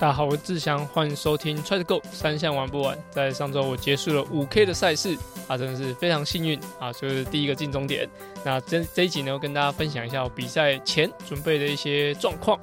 大家好，我是志祥，欢迎收听 Try to Go 三项玩不完。在上周我结束了五 K 的赛事啊，真的是非常幸运啊，就是第一个进终点。那这这一集呢，跟大家分享一下我比赛前准备的一些状况。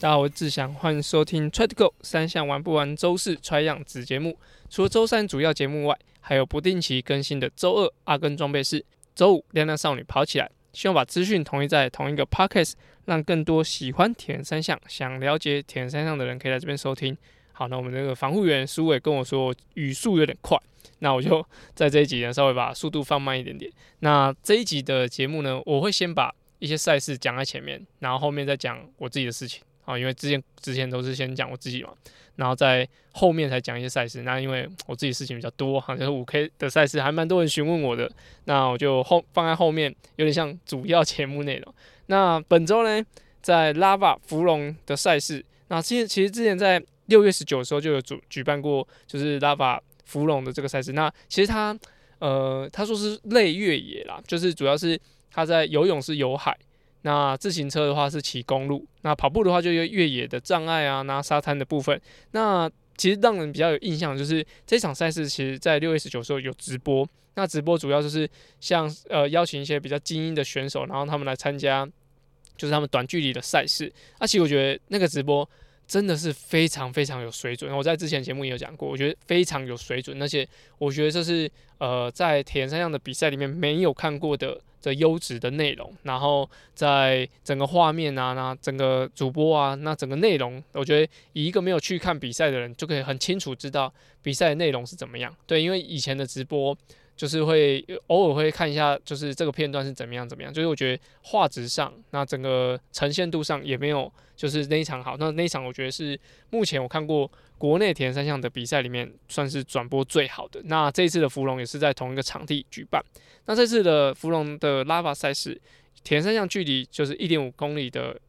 大家好，我是志祥，欢迎收听 Try to Go 三项玩不完周四 Try 样子节目。除了周三主要节目外，还有不定期更新的周二阿根装备室，周五亮亮少女跑起来。希望把资讯统一在同一个 podcast，让更多喜欢铁人三项、想了解铁人三项的人可以来这边收听。好，那我们这个防护员苏伟跟我说语速有点快，那我就在这一集呢稍微把速度放慢一点点。那这一集的节目呢，我会先把一些赛事讲在前面，然后后面再讲我自己的事情。啊，因为之前之前都是先讲我自己嘛，然后在后面才讲一些赛事。那因为我自己事情比较多，好像是五 K 的赛事还蛮多人询问我的，那我就后放在后面，有点像主要节目内容。那本周呢，在 Lava 芙蓉的赛事，那之前其实之前在六月十九的时候就有主举办过，就是 Lava 芙蓉的这个赛事。那其实它呃他说是类越野啦，就是主要是他在游泳是游海。那自行车的话是骑公路，那跑步的话就有越野的障碍啊，那沙滩的部分。那其实让人比较有印象就是这场赛事，其实在六月十九时候有直播。那直播主要就是像呃邀请一些比较精英的选手，然后他们来参加，就是他们短距离的赛事。那其实我觉得那个直播真的是非常非常有水准。我在之前节目也有讲过，我觉得非常有水准，而且我觉得这是呃在铁人三项的比赛里面没有看过的。的优质的内容，然后在整个画面啊，那整个主播啊，那整个内容，我觉得以一个没有去看比赛的人，就可以很清楚知道比赛的内容是怎么样。对，因为以前的直播就是会偶尔会看一下，就是这个片段是怎么样怎么样，就是我觉得画质上，那整个呈现度上也没有就是那一场好。那那一场我觉得是目前我看过。国内田三项的比赛里面算是转播最好的。那这次的芙蓉也是在同一个场地举办。那这次的芙蓉的拉法赛事，田三项距离就是一点五公里的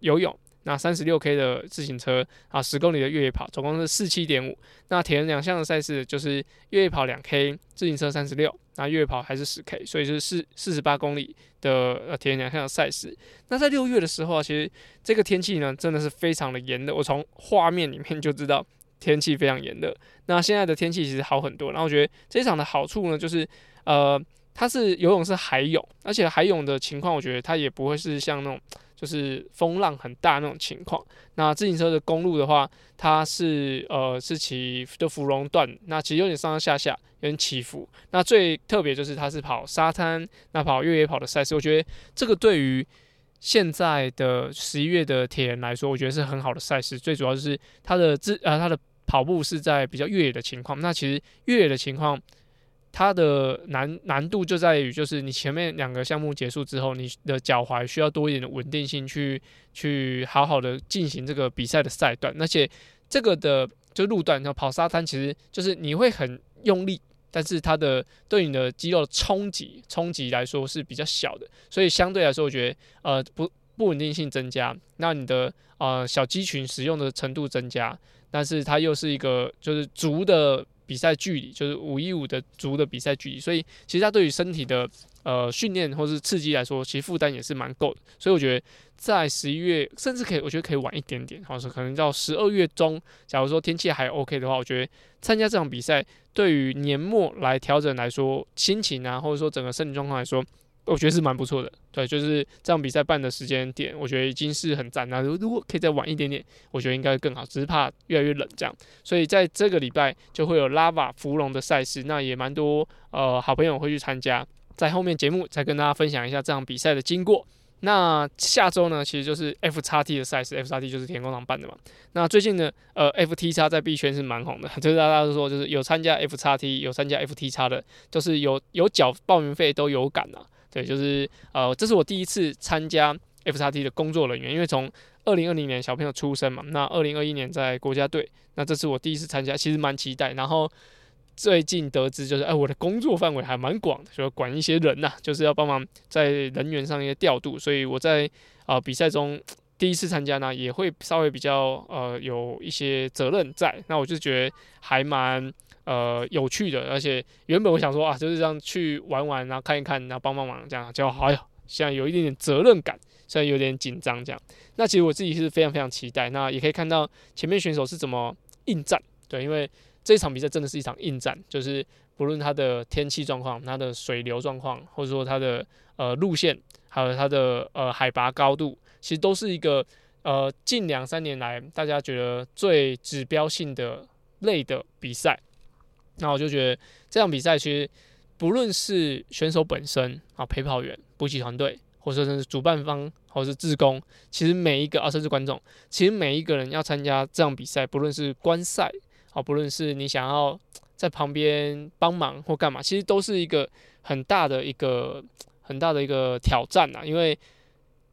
游泳。那三十六 K 的自行车啊，十公里的越野跑，总共是四七点五。那铁人两项的赛事就是越野跑两 K，自行车三十六，那越野跑还是十 K，所以是四四十八公里的呃铁人两项的赛事。那在六月的时候啊，其实这个天气呢真的是非常的炎热，我从画面里面就知道天气非常炎热。那现在的天气其实好很多，然后我觉得这一场的好处呢，就是呃，它是游泳是海泳，而且海泳的情况，我觉得它也不会是像那种。就是风浪很大那种情况。那自行车的公路的话，它是呃是骑的芙蓉段，那其实有点上上下下，有点起伏。那最特别就是它是跑沙滩，那跑越野跑的赛事，我觉得这个对于现在的十一月的铁人来说，我觉得是很好的赛事。最主要就是它的自呃它的跑步是在比较越野的情况。那其实越野的情况。它的难难度就在于，就是你前面两个项目结束之后，你的脚踝需要多一点的稳定性，去去好好的进行这个比赛的赛段。而且这个的就路段，然后跑沙滩，其实就是你会很用力，但是它的对你的肌肉的冲击冲击来说是比较小的，所以相对来说，我觉得呃不不稳定性增加，那你的呃小肌群使用的程度增加，但是它又是一个就是足的。比赛距离就是五一五的足的比赛距离，所以其实它对于身体的呃训练或是刺激来说，其实负担也是蛮够的。所以我觉得在十一月，甚至可以，我觉得可以晚一点点，好是可能到十二月中，假如说天气还 OK 的话，我觉得参加这场比赛对于年末来调整来说，心情啊，或者说整个身体状况来说。我觉得是蛮不错的，对，就是这场比赛办的时间点，我觉得已经是很赞了。如果可以再晚一点点，我觉得应该会更好，只是怕越来越冷这样。所以在这个礼拜就会有拉瓦芙蓉的赛事，那也蛮多呃好朋友会去参加。在后面节目再跟大家分享一下这场比赛的经过。那下周呢，其实就是 F 叉 T 的赛事，F 叉 T 就是田工厂办的嘛。那最近呢，呃，F T 叉在币圈是蛮红的，就是大家都说，就是有参加 F 叉 T，有参加 F T 叉的，就是有有缴报名费都有感啊。对，就是呃，这是我第一次参加 F 叉 T 的工作人员，因为从二零二零年小朋友出生嘛，那二零二一年在国家队，那这是我第一次参加，其实蛮期待。然后最近得知，就是哎，我的工作范围还蛮广的，就管一些人呐，就是要帮忙在人员上一些调度，所以我在啊比赛中第一次参加呢，也会稍微比较呃有一些责任在，那我就觉得还蛮。呃，有趣的，而且原本我想说啊，就是这样去玩玩，然后看一看，然后帮帮忙这样，就哎呦，现在有一点点责任感，虽然有点紧张这样。那其实我自己是非常非常期待。那也可以看到前面选手是怎么应战，对，因为这一场比赛真的是一场硬战，就是不论它的天气状况、它的水流状况，或者说它的呃路线，还有它的呃海拔高度，其实都是一个呃近两三年来大家觉得最指标性的类的比赛。那我就觉得这场比赛其实。不论是选手本身啊，陪跑员、补给团队，或者说是主办方，或者是志工，其实每一个啊，甚至观众，其实每一个人要参加这场比赛，不论是观赛啊，不论是你想要在旁边帮忙或干嘛，其实都是一个很大的一个很大的一个挑战啊。因为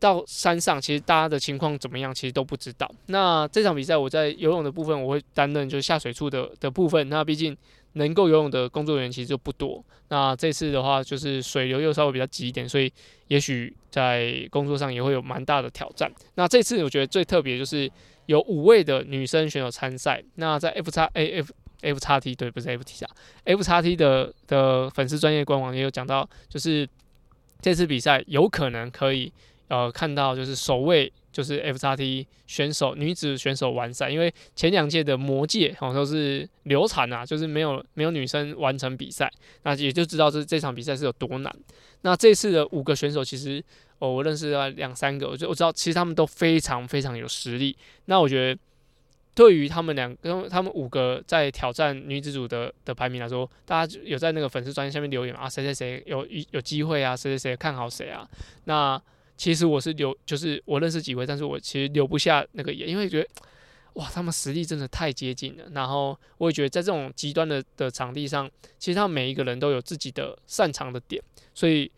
到山上，其实大家的情况怎么样，其实都不知道。那这场比赛我在游泳的部分，我会担任就是下水处的的部分。那毕竟。能够游泳的工作人员其实就不多。那这次的话，就是水流又稍微比较急一点，所以也许在工作上也会有蛮大的挑战。那这次我觉得最特别就是有五位的女生选手参赛。那在 F 叉 A F F 叉 T 对，不是 F T 啊，F 叉 T 的的粉丝专业官网也有讲到，就是这次比赛有可能可以呃看到就是首位。就是 F 叉 T 选手女子选手完赛，因为前两届的魔界好像都是流产啊，就是没有没有女生完成比赛，那也就知道这这场比赛是有多难。那这次的五个选手，其实哦，我认识了两三个，我就我知道，其实他们都非常非常有实力。那我觉得，对于他们两个，他们五个在挑战女子组的的排名来说，大家有在那个粉丝专页下面留言啊，谁谁谁有有机会啊，谁谁谁看好谁啊，那。其实我是留，就是我认识几位，但是我其实留不下那个眼，因为觉得哇，他们实力真的太接近了。然后我也觉得在这种极端的的场地上，其实他们每一个人都有自己的擅长的点，所以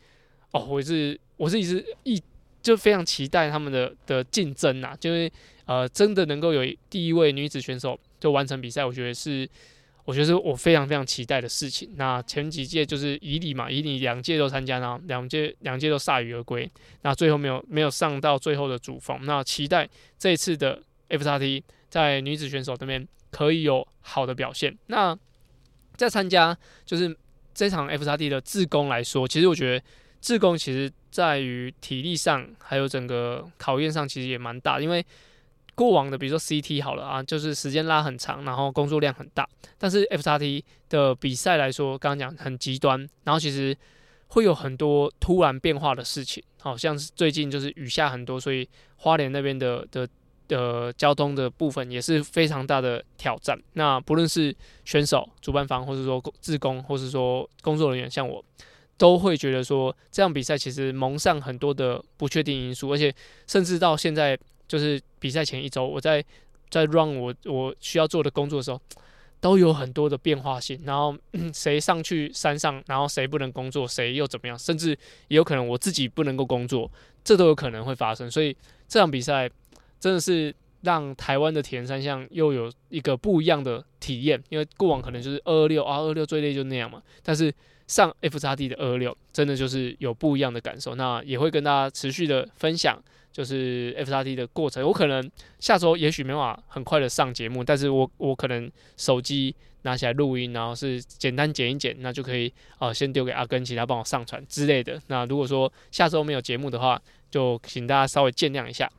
哦，我是我是一直一就非常期待他们的的竞争啊，就是呃，真的能够有第一位女子选手就完成比赛，我觉得是。我觉得是我非常非常期待的事情。那前几届就是以你嘛，以你两届都参加呢，两届两届都铩羽而归。那最后没有没有上到最后的主峰。那期待这次的 F 叉 T 在女子选手这边可以有好的表现。那在参加就是这场 F 叉 T 的自攻来说，其实我觉得自攻其实在于体力上还有整个考验上，其实也蛮大，因为。过往的，比如说 CT 好了啊，就是时间拉很长，然后工作量很大。但是 F 叉 T 的比赛来说，刚刚讲很极端，然后其实会有很多突然变化的事情，好像是最近就是雨下很多，所以花莲那边的的的交通的部分也是非常大的挑战。那不论是选手、主办方，或者说自工，或是说工作人员，像我，都会觉得说这样比赛其实蒙上很多的不确定因素，而且甚至到现在。就是比赛前一周，我在在 run 我我需要做的工作的时候，都有很多的变化性。然后 谁上去山上，然后谁不能工作，谁又怎么样？甚至也有可能我自己不能够工作，这都有可能会发生。所以这场比赛真的是让台湾的铁人三项又有一个不一样的体验。因为过往可能就是二二六啊，二六最累就那样嘛。但是上 F 叉 D 的二六，真的就是有不一样的感受。那也会跟大家持续的分享。就是 F 叉 D 的过程，我可能下周也许没办法很快的上节目，但是我我可能手机拿起来录音，然后是简单剪一剪，那就可以啊先丢给阿根，其他帮我上传之类的。那如果说下周没有节目的话，就请大家稍微见谅一下。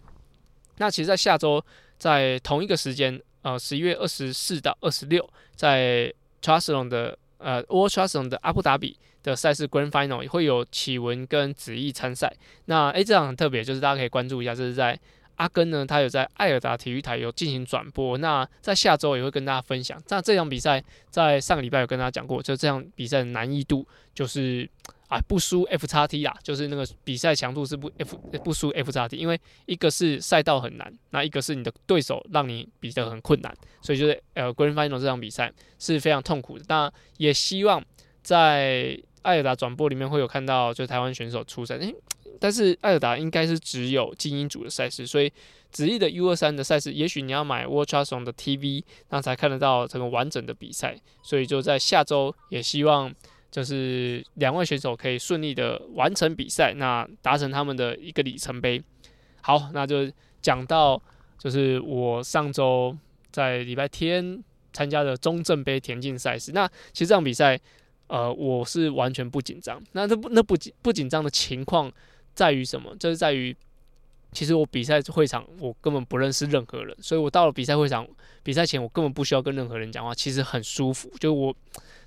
那其实，在下周在同一个时间，呃，十一月二十四到二十六，在 Triathlon 的呃 ultra son 的阿布达比。的赛事 Grand Final 也会有启文跟子毅参赛。那诶，这场很特别，就是大家可以关注一下，这是在阿根呢，他有在艾尔达体育台有进行转播。那在下周也会跟大家分享。那这场比赛在上个礼拜有跟大家讲过，就这场比赛的难易度就是啊不输 F 叉 T 啦，就是那个比赛强度是不 F 不输 F 叉 T，因为一个是赛道很难，那一个是你的对手让你比得很困难，所以就是呃 Green Final 这场比赛是非常痛苦的。那也希望在艾尔达转播里面会有看到，就台湾选手出赛，诶，但是艾尔达应该是只有精英组的赛事，所以直立的 U 二三的赛事，也许你要买 w a t c h a s o n 的 TV，那才看得到这个完整的比赛。所以就在下周，也希望就是两位选手可以顺利的完成比赛，那达成他们的一个里程碑。好，那就讲到就是我上周在礼拜天参加的中正杯田径赛事，那其实这场比赛。呃，我是完全不紧张。那这不那不紧不紧张的情况在于什么？就是在于，其实我比赛会场我根本不认识任何人，所以我到了比赛会场，比赛前我根本不需要跟任何人讲话，其实很舒服。就我，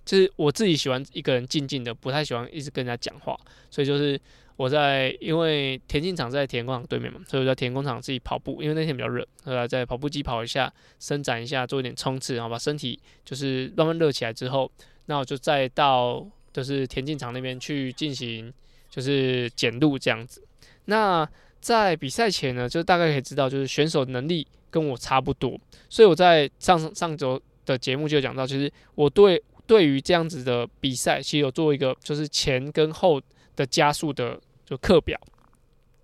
就是我自己喜欢一个人静静的，不太喜欢一直跟人家讲话，所以就是我在因为田径场在田工厂对面嘛，所以我在田工厂自己跑步，因为那天比较热，呃，在跑步机跑一下，伸展一下，做一点冲刺，然后把身体就是慢慢热起来之后，那我就再到就是田径场那边去进行。就是减路这样子。那在比赛前呢，就大概可以知道，就是选手能力跟我差不多。所以我在上上周的节目就讲到，其实我对对于这样子的比赛，其实有做一个就是前跟后的加速的就课表。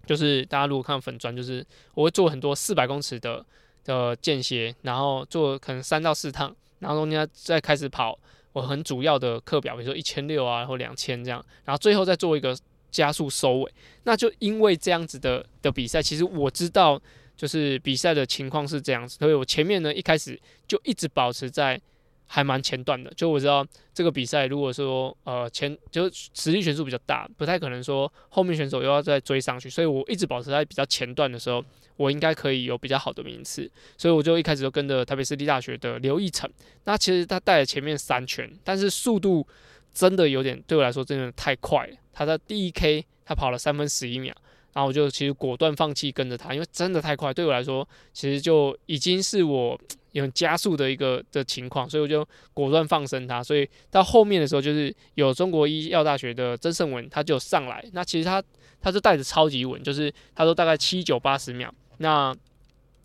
就是大家如果看粉砖，就是我会做很多四百公尺的的间歇，然后做可能三到四趟，然后中间再开始跑我很主要的课表，比如说一千六啊，或两千这样，然后最后再做一个。加速收尾，那就因为这样子的的比赛，其实我知道就是比赛的情况是这样子，所以我前面呢一开始就一直保持在还蛮前段的，就我知道这个比赛如果说呃前就实力悬殊比较大，不太可能说后面选手又要再追上去，所以我一直保持在比较前段的时候，我应该可以有比较好的名次，所以我就一开始就跟着台北市立大学的刘义成，那其实他带了前面三圈，但是速度真的有点对我来说真的太快了。他在第一 K，他跑了三分十一秒，然后我就其实果断放弃跟着他，因为真的太快，对我来说其实就已经是我有加速的一个的情况，所以我就果断放生他。所以到后面的时候，就是有中国医药大学的曾胜文，他就上来，那其实他他就带着超级稳，就是他说大概七九八十秒。那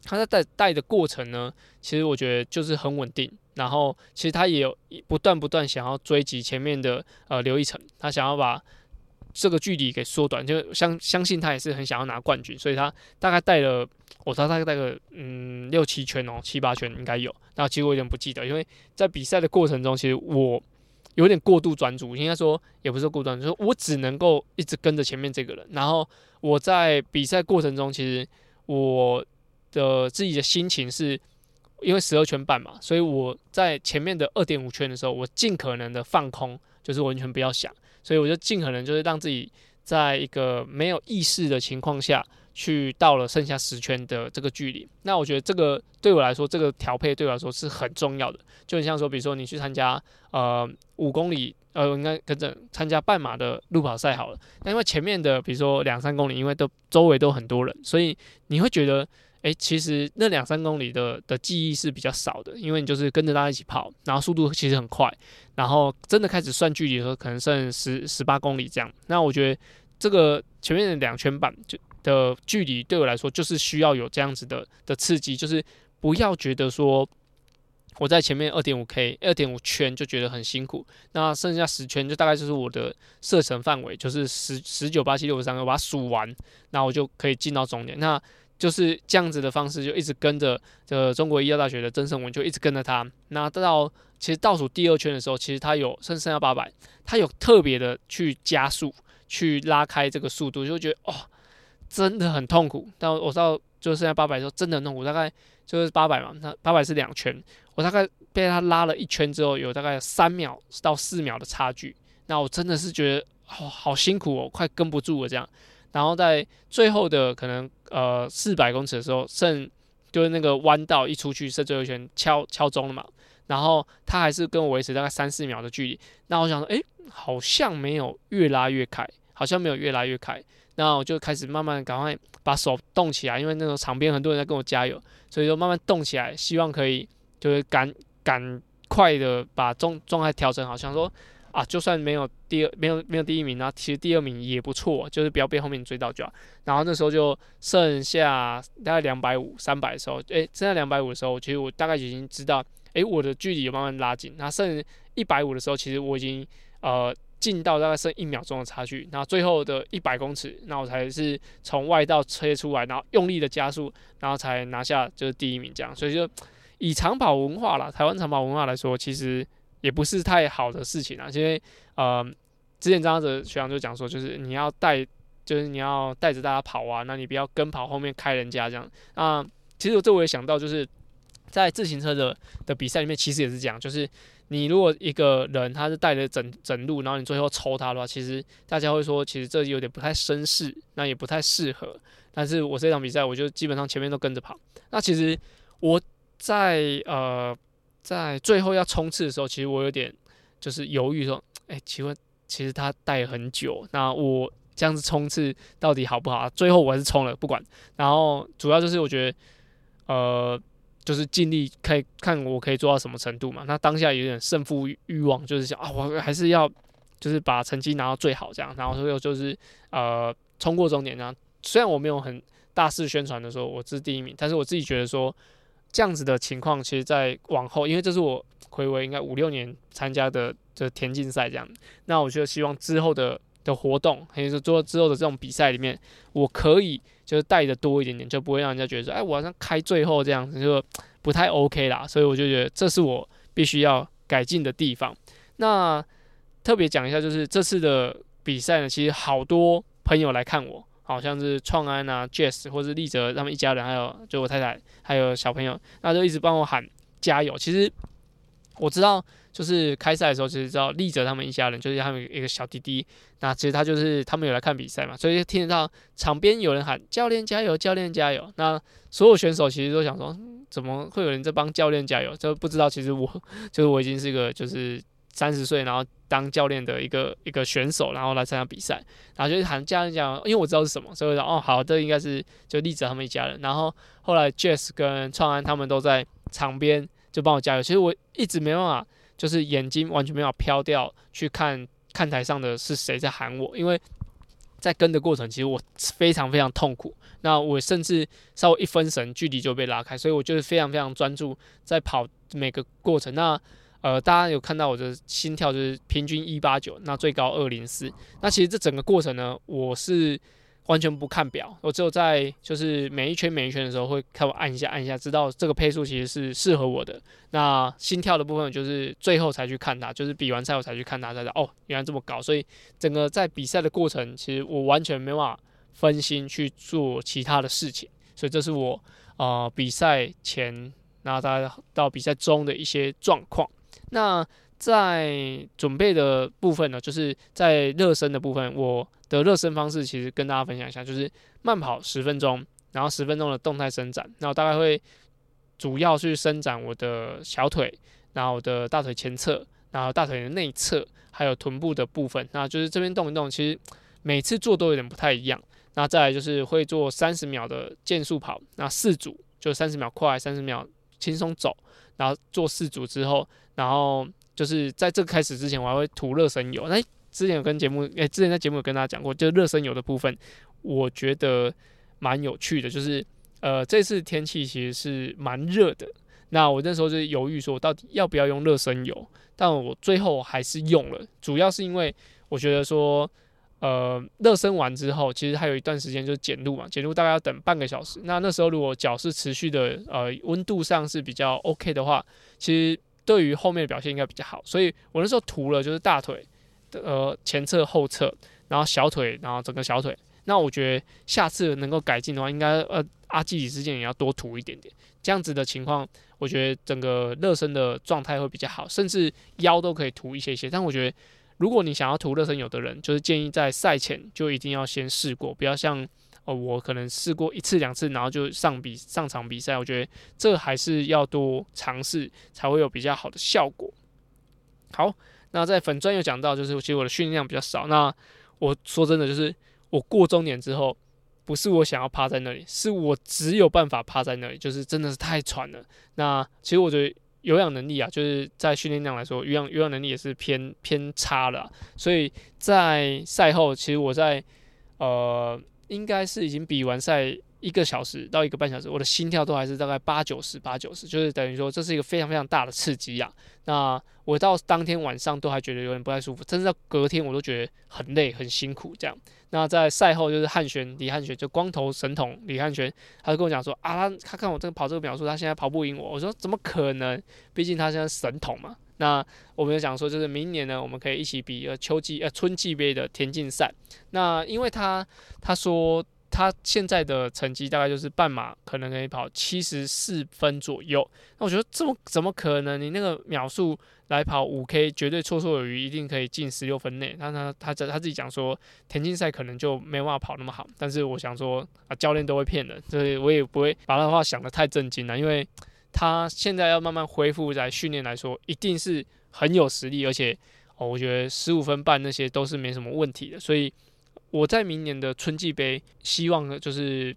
他在带带的过程呢，其实我觉得就是很稳定，然后其实他也有不断不断想要追击前面的呃刘一成，他想要把。这个距离给缩短，就相相信他也是很想要拿冠军，所以他大概带了，我他大概带个嗯六七圈哦，七八圈应该有。那其实我有点不记得，因为在比赛的过程中，其实我有点过度专注，应该说也不是过度专注，我只能够一直跟着前面这个人。然后我在比赛过程中，其实我的自己的心情是，因为十二圈半嘛，所以我在前面的二点五圈的时候，我尽可能的放空，就是完全不要想。所以我就尽可能就是让自己在一个没有意识的情况下去到了剩下十圈的这个距离。那我觉得这个对我来说，这个调配对我来说是很重要的。就很像说，比如说你去参加呃五公里，呃应该跟着参加半马的路跑赛好了。那因为前面的比如说两三公里，因为都周围都很多人，所以你会觉得。诶，其实那两三公里的的记忆是比较少的，因为你就是跟着大家一起跑，然后速度其实很快，然后真的开始算距离的时候，可能剩十十八公里这样。那我觉得这个前面的两圈半就的距离对我来说，就是需要有这样子的的刺激，就是不要觉得说我在前面二点五 K 二点五圈就觉得很辛苦，那剩下十圈就大概就是我的射程范围，就是十十九八七六三，我把它数完，那我就可以进到终点。那就是这样子的方式，就一直跟着这中国医药大学的曾胜文，就一直跟着他。那到其实倒数第二圈的时候，其实他有剩剩下八百，他有特别的去加速，去拉开这个速度，就觉得哦，真的很痛苦。但我到就剩下八百的时候，真的很痛苦，大概就是八百嘛，那八百是两圈，我大概被他拉了一圈之后，有大概三秒到四秒的差距。那我真的是觉得哦，好辛苦哦，快跟不住了这样。然后在最后的可能呃四百公尺的时候，剩就是那个弯道一出去，剩最后一圈敲敲钟了嘛。然后他还是跟我维持大概三四秒的距离。那我想说，诶，好像没有越拉越开，好像没有越拉越开。那我就开始慢慢赶快把手动起来，因为那种场边很多人在跟我加油，所以就慢慢动起来，希望可以就是赶赶快的把状状态调整好，想说。啊，就算没有第二，没有没有第一名，那其实第二名也不错，就是不要被后面追到就好。然后那时候就剩下大概两百五、三百的时候，诶，剩下两百五的时候，其实我大概已经知道，诶，我的距离有慢慢拉近。那剩一百五的时候，其实我已经呃进到大概剩一秒钟的差距。然后最后的一百公尺，那我才是从外道切出来，然后用力的加速，然后才拿下就是第一名这样。所以就以长跑文化啦，台湾长跑文化来说，其实。也不是太好的事情啊，因为呃，之前张哲学长就讲说，就是你要带，就是你要带着大家跑啊，那你不要跟跑后面开人家这样啊。其实这我也想到，就是在自行车的的比赛里面，其实也是这样，就是你如果一个人他是带着整整路，然后你最后抽他的话，其实大家会说，其实这有点不太绅士，那也不太适合。但是我这场比赛，我就基本上前面都跟着跑。那其实我在呃在最后要冲刺的时候，其实我有点就是犹豫说，哎，请问其实他带很久，那我这样子冲刺到底好不好？最后我还是冲了，不管。然后主要就是我觉得，呃，就是尽力可以看我可以做到什么程度嘛。那当下有点胜负欲望，就是想啊，我还是要就是把成绩拿到最好这样。然后最后就是呃冲过终点这样。虽然我没有很大肆宣传的说我是第一名，但是我自己觉得说这样子的情况，其实在往后，因为这是我回违应该五六年参加的这田径赛这样，那我就希望之后的的活动，还是说做之后的这种比赛里面，我可以就是带的多一点点，就不会让人家觉得说，哎，我好像开最后这样子就不太 OK 啦。所以我就觉得这是我必须要改进的地方。那特别讲一下，就是这次的比赛呢，其实好多朋友来看我。好像是创安啊、Jazz 或是立泽他们一家人，还有就我太太，还有小朋友，那就一直帮我喊加油。其实我知道，就是开赛的时候，其实知道立泽他们一家人，就是他们一个小弟弟。那其实他就是他们有来看比赛嘛，所以听得到场边有人喊教练加油，教练加油。那所有选手其实都想说，怎么会有人在帮教练加油？就不知道其实我 就是我已经是一个就是。三十岁，然后当教练的一个一个选手，然后来参加比赛，然后就喊家人讲，因为我知道是什么，所以我说哦好，这应该是就栗子他们一家人。然后后来 Jess 跟创安他们都在场边就帮我加油。其实我一直没办法，就是眼睛完全没有飘掉去看看台上的是谁在喊我，因为在跟的过程，其实我非常非常痛苦。那我甚至稍微一分神，距离就被拉开，所以我就是非常非常专注在跑每个过程。那呃，大家有看到我的心跳就是平均一八九，那最高二零四。那其实这整个过程呢，我是完全不看表，我只有在就是每一圈每一圈的时候会看我按一下按一下，知道这个配速其实是适合我的。那心跳的部分就是最后才去看它，就是比完赛我才去看它，才知道哦，原来这么高。所以整个在比赛的过程，其实我完全没办法分心去做其他的事情。所以这是我啊比赛前，然后到到比赛中的一些状况。那在准备的部分呢，就是在热身的部分，我的热身方式其实跟大家分享一下，就是慢跑十分钟，然后十分钟的动态伸展，然后大概会主要去伸展我的小腿，然后我的大腿前侧，然后大腿的内侧，还有臀部的部分，那就是这边动一动，其实每次做都有点不太一样。那再来就是会做三十秒的渐速跑，那四组就三十秒快，三十秒轻松走。然后做四组之后，然后就是在这个开始之前，我还会涂热身油。那之前有跟节目，诶，之前在节目有跟大家讲过，就热身油的部分，我觉得蛮有趣的。就是呃，这次天气其实是蛮热的，那我那时候就犹豫说，到底要不要用热身油？但我最后还是用了，主要是因为我觉得说。呃，热身完之后，其实还有一段时间就是减路嘛，减路大概要等半个小时。那那时候如果脚是持续的，呃，温度上是比较 OK 的话，其实对于后面的表现应该比较好。所以我那时候涂了就是大腿呃前侧、后侧，然后小腿，然后整个小腿。那我觉得下次能够改进的话，应该呃阿基里斯腱也要多涂一点点。这样子的情况，我觉得整个热身的状态会比较好，甚至腰都可以涂一些些。但我觉得。如果你想要涂热身油的人，就是建议在赛前就一定要先试过，不要像哦我可能试过一次两次，然后就上比上场比赛。我觉得这还是要多尝试，才会有比较好的效果。好，那在粉专有讲到，就是其实我的训练量比较少。那我说真的，就是我过中年之后，不是我想要趴在那里，是我只有办法趴在那里，就是真的是太喘了。那其实我觉得。有氧能力啊，就是在训练量来说，有氧有氧能力也是偏偏差了。所以在赛后，其实我在呃，应该是已经比完赛一个小时到一个半小时，我的心跳都还是大概八九十八九十，就是等于说这是一个非常非常大的刺激啊。那我到当天晚上都还觉得有点不太舒服，甚至到隔天我都觉得很累很辛苦这样。那在赛后就是汉轩李汉轩就光头神童李汉轩，他就跟我讲说啊，他他看我这个跑这个秒数，他现在跑不赢我。我说怎么可能？毕竟他现在神童嘛。那我们就讲说，就是明年呢，我们可以一起比呃秋季呃春季杯的田径赛。那因为他他说。他现在的成绩大概就是半马可能可以跑七十四分左右，那我觉得这么怎么可能？你那个秒数，来跑五 K，绝对绰绰有余，一定可以进十六分内。他他他他自己讲说，田径赛可能就没办法跑那么好。但是我想说啊，教练都会骗人，所以我也不会把他的话想得太震惊了，因为他现在要慢慢恢复在训练来说，一定是很有实力，而且哦，我觉得十五分半那些都是没什么问题的。所以我在明年的春季杯，希望就是。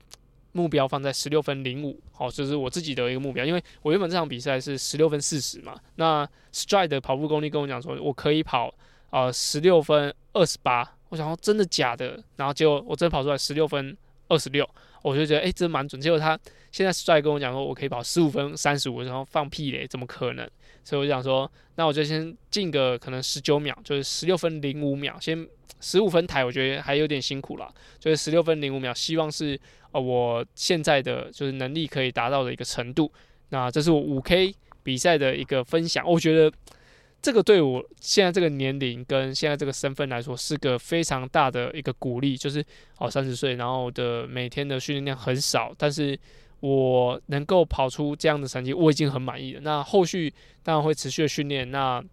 目标放在十六分零五，好，这是我自己的一个目标。因为我原本这场比赛是十六分四十嘛，那 Stride 的跑步功力跟我讲说，我可以跑呃十六分二十八。我想说真的假的？然后结果我真跑出来十六分二十六，我就觉得哎，真蛮准。结果他现在 Stride 跟我讲说，我可以跑十五分三十五，然后放屁嘞，怎么可能？所以我想说，那我就先进个可能十九秒，就是十六分零五秒，先十五分台，我觉得还有点辛苦了，就是十六分零五秒，希望是。呃，我现在的就是能力可以达到的一个程度，那这是我五 K 比赛的一个分享。我觉得这个对我现在这个年龄跟现在这个身份来说，是个非常大的一个鼓励。就是哦，三十岁，然后的每天的训练量很少，但是我能够跑出这样的成绩，我已经很满意了。那后续当然会持续的训练，那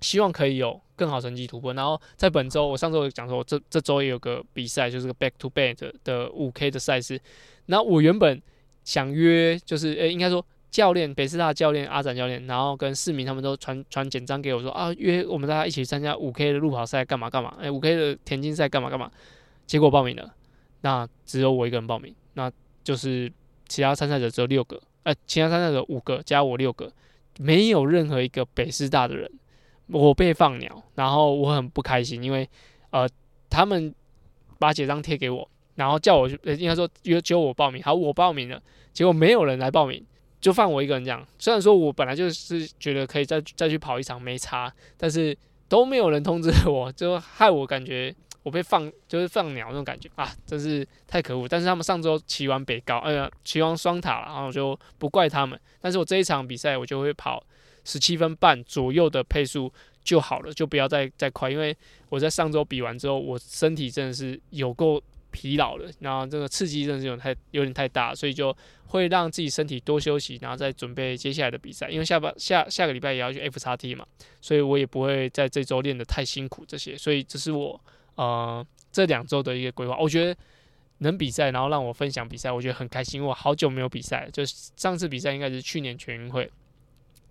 希望可以有。更好成绩突破，然后在本周，我上周有讲说，我这这周也有个比赛，就是个 back to back 的五 K 的赛事。那我原本想约，就是诶，应该说教练北师大教练阿展教练，然后跟市民他们都传传简章给我说啊，约我们大家一起参加五 K 的路跑赛，干嘛干嘛？诶，五 K 的田径赛干嘛干嘛？结果报名了，那只有我一个人报名，那就是其他参赛者只有六个，呃，其他参赛者五个加我六个，没有任何一个北师大的人。我被放鸟，然后我很不开心，因为呃，他们把简章贴给我，然后叫我去，应该说约只有我报名，好，我报名了，结果没有人来报名，就放我一个人这样。虽然说我本来就是觉得可以再再去跑一场没差，但是都没有人通知我，就害我感觉我被放就是放鸟那种感觉啊，真是太可恶。但是他们上周骑完北高，哎呀，骑完双塔了，然后我就不怪他们。但是我这一场比赛我就会跑。十七分半左右的配速就好了，就不要再再快，因为我在上周比完之后，我身体真的是有够疲劳了，然后这个刺激真的是有太有点太大，所以就会让自己身体多休息，然后再准备接下来的比赛。因为下半下下个礼拜也要去 F 叉 T 嘛，所以我也不会在这周练得太辛苦这些，所以这是我呃这两周的一个规划。我觉得能比赛，然后让我分享比赛，我觉得很开心。我好久没有比赛，就是上次比赛应该是去年全运会。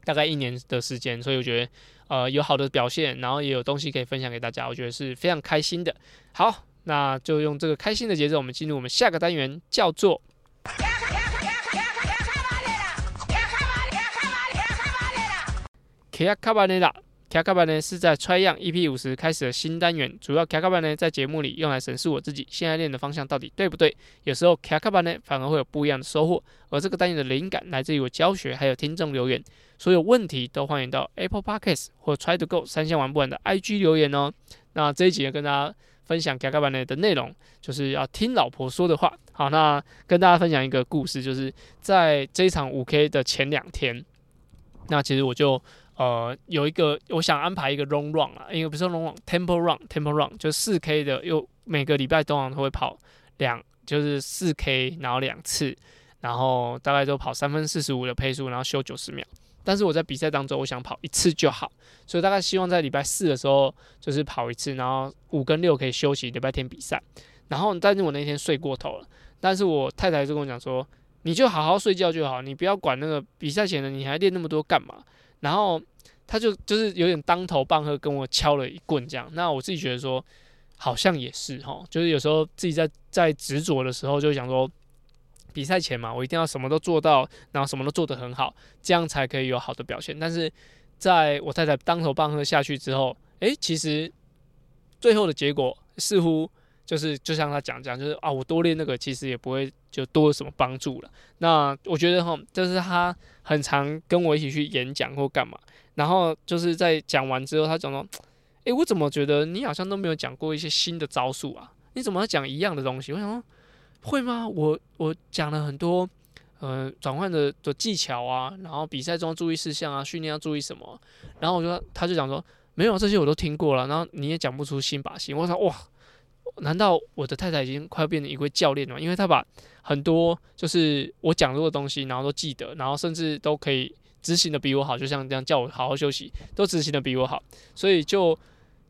大概一年的时间，所以我觉得，呃，有好的表现，然后也有东西可以分享给大家，我觉得是非常开心的。好，那就用这个开心的节奏，我们进入我们下个单元，叫做。卡卡卡卡班呢是在 Try 样 EP 五十开始的新单元，主要卡卡班呢在节目里用来审视我自己现在练的方向到底对不对。有时候卡卡班呢反而会有不一样的收获，而这个单元的灵感来自于我教学还有听众留言。所有问题都欢迎到 Apple Podcasts 或 Try to Go 三项玩不完的 IG 留言哦。那这一集呢跟大家分享卡卡班呢的内容，就是要听老婆说的话。好，那跟大家分享一个故事，就是在这一场五 K 的前两天，那其实我就。呃，有一个我想安排一个 long run 啊，因为不是 long run，temple run，temple run 就四 K 的，又每个礼拜通常都会跑两，就是四 K，然后两次，然后大概都跑三分四十五的配速，然后休九十秒。但是我在比赛当中，我想跑一次就好，所以大概希望在礼拜四的时候就是跑一次，然后五跟六可以休息，礼拜天比赛。然后，但是我那天睡过头了，但是我太太就跟我讲说，你就好好睡觉就好，你不要管那个比赛前的，你还练那么多干嘛？然后他就就是有点当头棒喝，跟我敲了一棍这样。那我自己觉得说，好像也是哈，就是有时候自己在在执着的时候，就想说，比赛前嘛，我一定要什么都做到，然后什么都做得很好，这样才可以有好的表现。但是在我太太当头棒喝下去之后，诶，其实最后的结果似乎。就是就像他讲讲，就是啊，我多练那个其实也不会就多什么帮助了。那我觉得哈，就是他很常跟我一起去演讲或干嘛，然后就是在讲完之后，他讲说，诶，我怎么觉得你好像都没有讲过一些新的招数啊？你怎么讲一样的东西？我想说，会吗？我我讲了很多，呃，转换的的技巧啊，然后比赛中注意事项啊，训练要注意什么？然后我说，他就讲说，没有这些我都听过了，然后你也讲不出新把戏。我说，哇。难道我的太太已经快要变成一位教练了？因为她把很多就是我讲过的东西，然后都记得，然后甚至都可以执行的比我好，就像这样叫我好好休息，都执行的比我好，所以就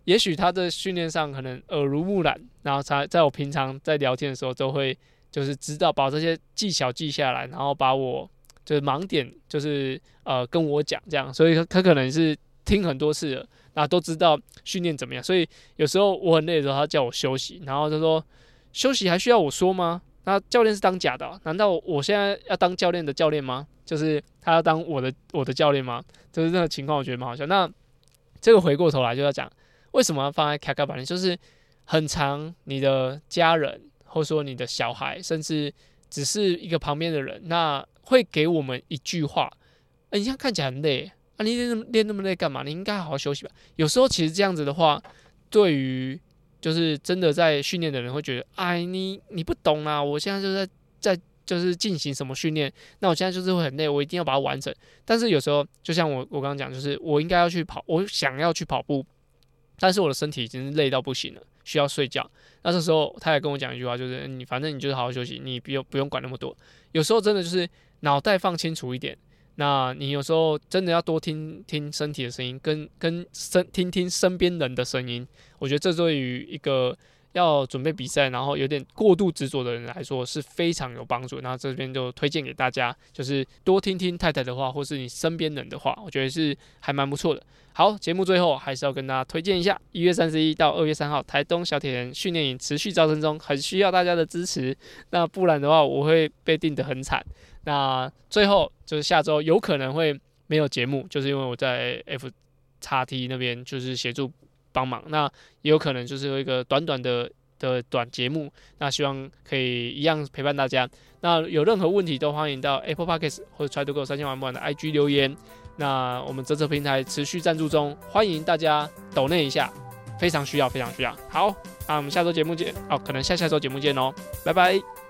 也许他的训练上可能耳濡目染，然后才在我平常在聊天的时候都会就是知道把这些技巧记下来，然后把我就是盲点就是呃跟我讲这样，所以他可能是听很多次了，啊都知道训练怎么样，所以有时候我很累的时候，他叫我休息，然后他说休息还需要我说吗？那教练是当假的？难道我现在要当教练的教练吗？就是他要当我的我的教练吗？就是这个情况，我觉得蛮好笑。那这个回过头来就要讲，为什么要放在卡卡板里？就是很长，你的家人，或者说你的小孩，甚至只是一个旁边的人，那会给我们一句话：，哎，你现在看起来很累啊，你练那么练那么累干嘛？你应该好好休息吧。有时候其实这样子的话，对于就是真的在训练的人会觉得，哎，你你不懂啊！我现在就是在在就是进行什么训练，那我现在就是会很累，我一定要把它完成。但是有时候，就像我我刚刚讲，就是我应该要去跑，我想要去跑步，但是我的身体已经累到不行了，需要睡觉。那这时候他也跟我讲一句话，就是你反正你就是好好休息，你不用不用管那么多。有时候真的就是脑袋放清楚一点。那你有时候真的要多听听身体的声音，跟跟身听听身边人的声音。我觉得这对于一个要准备比赛，然后有点过度执着的人来说是非常有帮助。那这边就推荐给大家，就是多听听太太的话，或是你身边人的话，我觉得是还蛮不错的。好，节目最后还是要跟大家推荐一下，一月三十一到二月三号，台东小铁人训练营持续招生中，很需要大家的支持。那不然的话，我会被定得很惨。那最后就是下周有可能会没有节目，就是因为我在 F 叉 T 那边就是协助帮忙，那也有可能就是有一个短短的的短节目，那希望可以一样陪伴大家。那有任何问题都欢迎到 Apple Podcasts 或者 Try to Go 三千万不完的 IG 留言。那我们这次平台持续赞助中，欢迎大家抖内一下，非常需要，非常需要。好，那我们下周节目见哦，可能下下周节目见哦，拜拜。